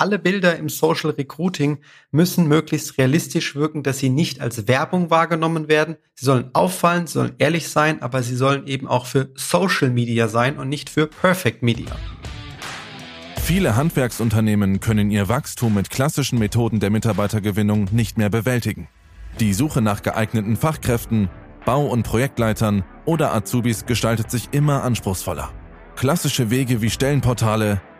alle Bilder im Social Recruiting müssen möglichst realistisch wirken, dass sie nicht als Werbung wahrgenommen werden. Sie sollen auffallen, sie sollen ehrlich sein, aber sie sollen eben auch für Social Media sein und nicht für Perfect Media. Viele Handwerksunternehmen können ihr Wachstum mit klassischen Methoden der Mitarbeitergewinnung nicht mehr bewältigen. Die Suche nach geeigneten Fachkräften, Bau- und Projektleitern oder Azubis gestaltet sich immer anspruchsvoller. Klassische Wege wie Stellenportale,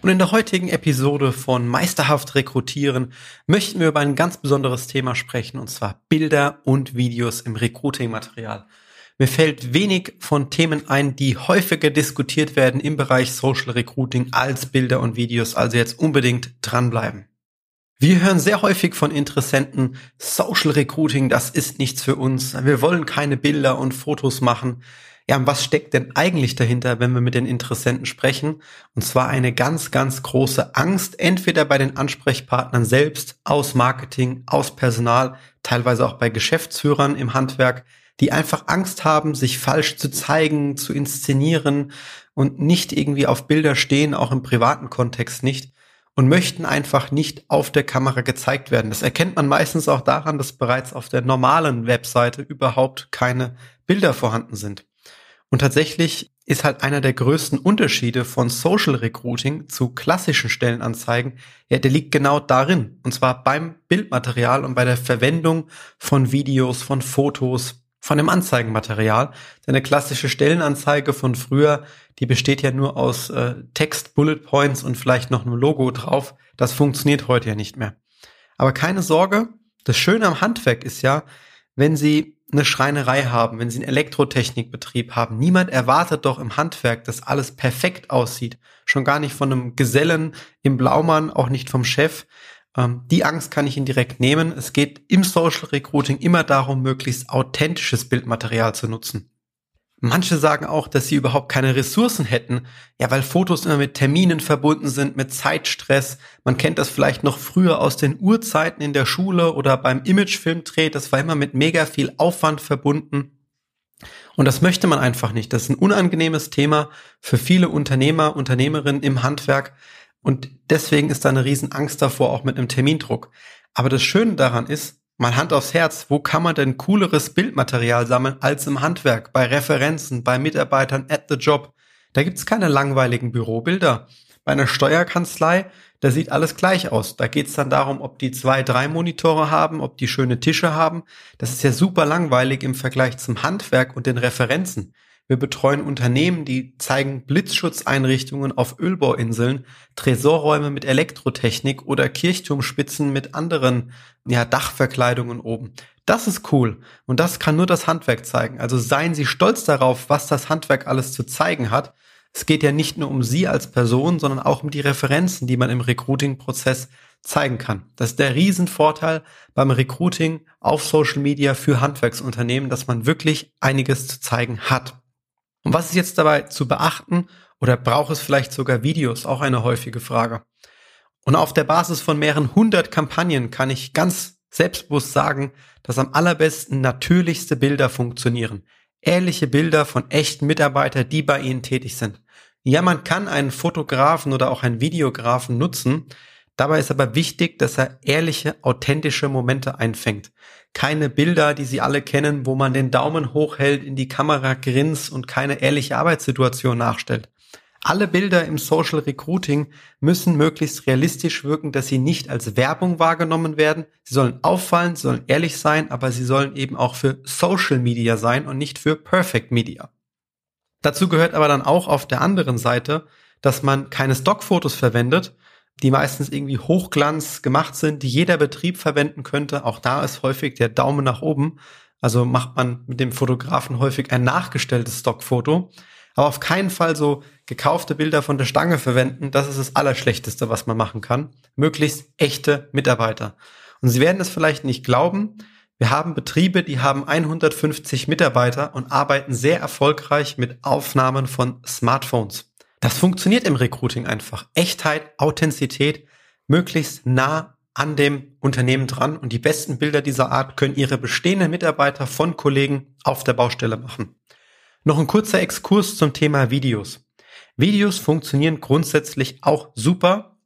und in der heutigen Episode von Meisterhaft Rekrutieren möchten wir über ein ganz besonderes Thema sprechen, und zwar Bilder und Videos im Recruiting-Material. Mir fällt wenig von Themen ein, die häufiger diskutiert werden im Bereich Social Recruiting als Bilder und Videos, also jetzt unbedingt dranbleiben. Wir hören sehr häufig von Interessenten, Social Recruiting, das ist nichts für uns. Wir wollen keine Bilder und Fotos machen. Ja, was steckt denn eigentlich dahinter, wenn wir mit den Interessenten sprechen? Und zwar eine ganz, ganz große Angst, entweder bei den Ansprechpartnern selbst, aus Marketing, aus Personal, teilweise auch bei Geschäftsführern im Handwerk, die einfach Angst haben, sich falsch zu zeigen, zu inszenieren und nicht irgendwie auf Bilder stehen, auch im privaten Kontext nicht und möchten einfach nicht auf der Kamera gezeigt werden. Das erkennt man meistens auch daran, dass bereits auf der normalen Webseite überhaupt keine Bilder vorhanden sind. Und tatsächlich ist halt einer der größten Unterschiede von Social Recruiting zu klassischen Stellenanzeigen, ja, der liegt genau darin. Und zwar beim Bildmaterial und bei der Verwendung von Videos, von Fotos, von dem Anzeigenmaterial. Denn eine klassische Stellenanzeige von früher, die besteht ja nur aus äh, Text, Bullet Points und vielleicht noch einem Logo drauf. Das funktioniert heute ja nicht mehr. Aber keine Sorge, das Schöne am Handwerk ist ja, wenn Sie eine Schreinerei haben, wenn Sie einen Elektrotechnikbetrieb haben, niemand erwartet doch im Handwerk, dass alles perfekt aussieht. Schon gar nicht von einem Gesellen im Blaumann, auch nicht vom Chef. Ähm, die Angst kann ich Ihnen direkt nehmen. Es geht im Social Recruiting immer darum, möglichst authentisches Bildmaterial zu nutzen. Manche sagen auch, dass sie überhaupt keine Ressourcen hätten, ja, weil Fotos immer mit Terminen verbunden sind, mit Zeitstress. Man kennt das vielleicht noch früher aus den Urzeiten in der Schule oder beim Imagefilmdreh. Das war immer mit mega viel Aufwand verbunden. Und das möchte man einfach nicht. Das ist ein unangenehmes Thema für viele Unternehmer, Unternehmerinnen im Handwerk. Und deswegen ist da eine Riesenangst davor, auch mit einem Termindruck. Aber das Schöne daran ist, Mal Hand aufs Herz, wo kann man denn cooleres Bildmaterial sammeln als im Handwerk, bei Referenzen, bei Mitarbeitern at the Job? Da gibt's keine langweiligen Bürobilder. Bei einer Steuerkanzlei, da sieht alles gleich aus. Da geht's dann darum, ob die zwei, drei Monitore haben, ob die schöne Tische haben. Das ist ja super langweilig im Vergleich zum Handwerk und den Referenzen. Wir betreuen Unternehmen, die zeigen Blitzschutzeinrichtungen auf Ölbauinseln, Tresorräume mit Elektrotechnik oder Kirchturmspitzen mit anderen ja, Dachverkleidungen oben. Das ist cool und das kann nur das Handwerk zeigen. Also seien Sie stolz darauf, was das Handwerk alles zu zeigen hat. Es geht ja nicht nur um Sie als Person, sondern auch um die Referenzen, die man im Recruiting-Prozess zeigen kann. Das ist der Riesenvorteil beim Recruiting auf Social Media für Handwerksunternehmen, dass man wirklich einiges zu zeigen hat. Und was ist jetzt dabei zu beachten oder braucht es vielleicht sogar Videos? Auch eine häufige Frage. Und auf der Basis von mehreren hundert Kampagnen kann ich ganz selbstbewusst sagen, dass am allerbesten natürlichste Bilder funktionieren. Ehrliche Bilder von echten Mitarbeitern, die bei Ihnen tätig sind. Ja, man kann einen Fotografen oder auch einen Videografen nutzen, Dabei ist aber wichtig, dass er ehrliche, authentische Momente einfängt. Keine Bilder, die Sie alle kennen, wo man den Daumen hochhält, in die Kamera grinst und keine ehrliche Arbeitssituation nachstellt. Alle Bilder im Social Recruiting müssen möglichst realistisch wirken, dass sie nicht als Werbung wahrgenommen werden. Sie sollen auffallen, sie sollen ehrlich sein, aber sie sollen eben auch für Social Media sein und nicht für Perfect Media. Dazu gehört aber dann auch auf der anderen Seite, dass man keine Stockfotos verwendet, die meistens irgendwie Hochglanz gemacht sind, die jeder Betrieb verwenden könnte. Auch da ist häufig der Daumen nach oben. Also macht man mit dem Fotografen häufig ein nachgestelltes Stockfoto. Aber auf keinen Fall so gekaufte Bilder von der Stange verwenden. Das ist das Allerschlechteste, was man machen kann. Möglichst echte Mitarbeiter. Und Sie werden es vielleicht nicht glauben. Wir haben Betriebe, die haben 150 Mitarbeiter und arbeiten sehr erfolgreich mit Aufnahmen von Smartphones. Das funktioniert im Recruiting einfach. Echtheit, Authentizität, möglichst nah an dem Unternehmen dran und die besten Bilder dieser Art können ihre bestehenden Mitarbeiter von Kollegen auf der Baustelle machen. Noch ein kurzer Exkurs zum Thema Videos. Videos funktionieren grundsätzlich auch super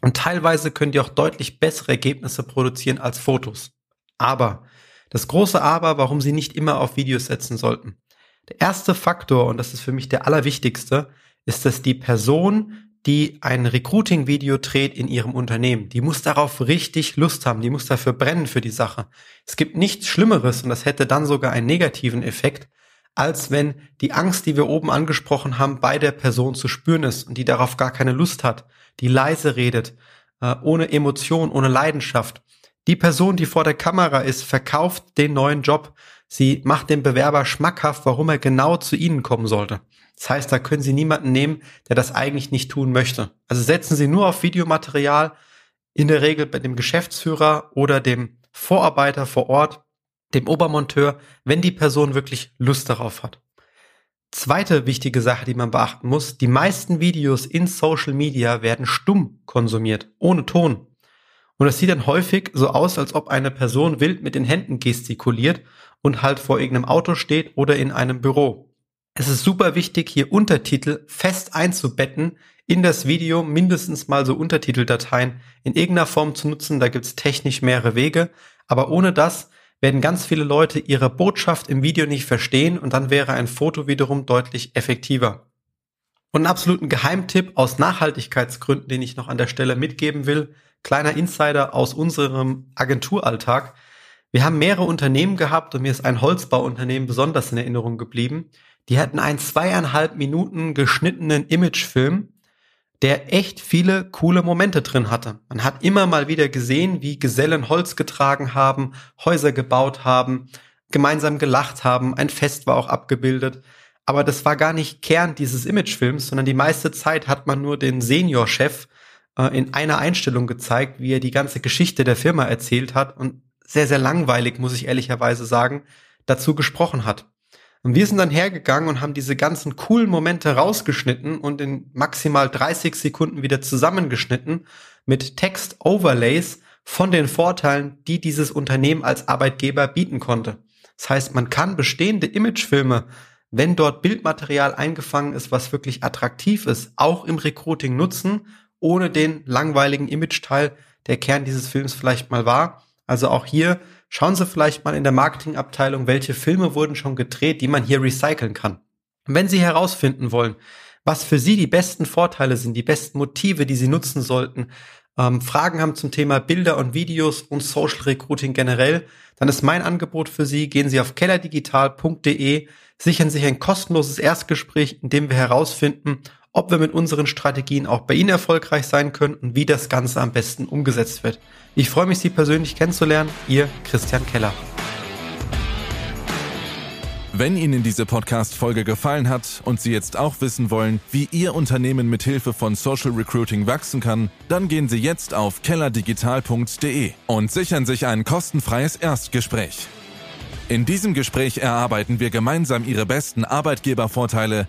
und teilweise können die auch deutlich bessere Ergebnisse produzieren als Fotos. Aber, das große Aber, warum Sie nicht immer auf Videos setzen sollten. Der erste Faktor, und das ist für mich der allerwichtigste, ist, dass die Person, die ein Recruiting-Video dreht in ihrem Unternehmen, die muss darauf richtig Lust haben, die muss dafür brennen für die Sache. Es gibt nichts Schlimmeres, und das hätte dann sogar einen negativen Effekt, als wenn die Angst, die wir oben angesprochen haben, bei der Person zu spüren ist und die darauf gar keine Lust hat, die leise redet, äh, ohne Emotion, ohne Leidenschaft. Die Person, die vor der Kamera ist, verkauft den neuen Job. Sie macht dem Bewerber schmackhaft, warum er genau zu Ihnen kommen sollte. Das heißt, da können Sie niemanden nehmen, der das eigentlich nicht tun möchte. Also setzen Sie nur auf Videomaterial, in der Regel bei dem Geschäftsführer oder dem Vorarbeiter vor Ort, dem Obermonteur, wenn die Person wirklich Lust darauf hat. Zweite wichtige Sache, die man beachten muss, die meisten Videos in Social Media werden stumm konsumiert, ohne Ton. Und es sieht dann häufig so aus, als ob eine Person wild mit den Händen gestikuliert und halt vor irgendeinem Auto steht oder in einem Büro. Es ist super wichtig, hier Untertitel fest einzubetten in das Video, mindestens mal so Untertiteldateien in irgendeiner Form zu nutzen. Da gibt's technisch mehrere Wege. Aber ohne das werden ganz viele Leute ihre Botschaft im Video nicht verstehen und dann wäre ein Foto wiederum deutlich effektiver. Und einen absoluten Geheimtipp aus Nachhaltigkeitsgründen, den ich noch an der Stelle mitgeben will, kleiner Insider aus unserem Agenturalltag. Wir haben mehrere Unternehmen gehabt und mir ist ein Holzbauunternehmen besonders in Erinnerung geblieben. Die hatten einen zweieinhalb Minuten geschnittenen Imagefilm, der echt viele coole Momente drin hatte. Man hat immer mal wieder gesehen, wie Gesellen Holz getragen haben, Häuser gebaut haben, gemeinsam gelacht haben, ein Fest war auch abgebildet. Aber das war gar nicht Kern dieses Imagefilms, sondern die meiste Zeit hat man nur den Seniorchef äh, in einer Einstellung gezeigt, wie er die ganze Geschichte der Firma erzählt hat und sehr, sehr langweilig, muss ich ehrlicherweise sagen, dazu gesprochen hat. Und wir sind dann hergegangen und haben diese ganzen coolen Momente rausgeschnitten und in maximal 30 Sekunden wieder zusammengeschnitten mit Text-Overlays von den Vorteilen, die dieses Unternehmen als Arbeitgeber bieten konnte. Das heißt, man kann bestehende Imagefilme, wenn dort Bildmaterial eingefangen ist, was wirklich attraktiv ist, auch im Recruiting nutzen ohne den langweiligen Image-Teil, der Kern dieses Films vielleicht mal war. Also auch hier schauen Sie vielleicht mal in der Marketingabteilung, welche Filme wurden schon gedreht, die man hier recyceln kann. wenn Sie herausfinden wollen, was für Sie die besten Vorteile sind, die besten Motive, die Sie nutzen sollten, ähm, Fragen haben zum Thema Bilder und Videos und Social Recruiting generell, dann ist mein Angebot für Sie, gehen Sie auf kellerdigital.de, sichern sich ein kostenloses Erstgespräch, in dem wir herausfinden, ob wir mit unseren Strategien auch bei Ihnen erfolgreich sein können und wie das Ganze am besten umgesetzt wird. Ich freue mich, Sie persönlich kennenzulernen. Ihr Christian Keller. Wenn Ihnen diese Podcast-Folge gefallen hat und Sie jetzt auch wissen wollen, wie Ihr Unternehmen mit Hilfe von Social Recruiting wachsen kann, dann gehen Sie jetzt auf kellerdigital.de und sichern sich ein kostenfreies Erstgespräch. In diesem Gespräch erarbeiten wir gemeinsam Ihre besten Arbeitgebervorteile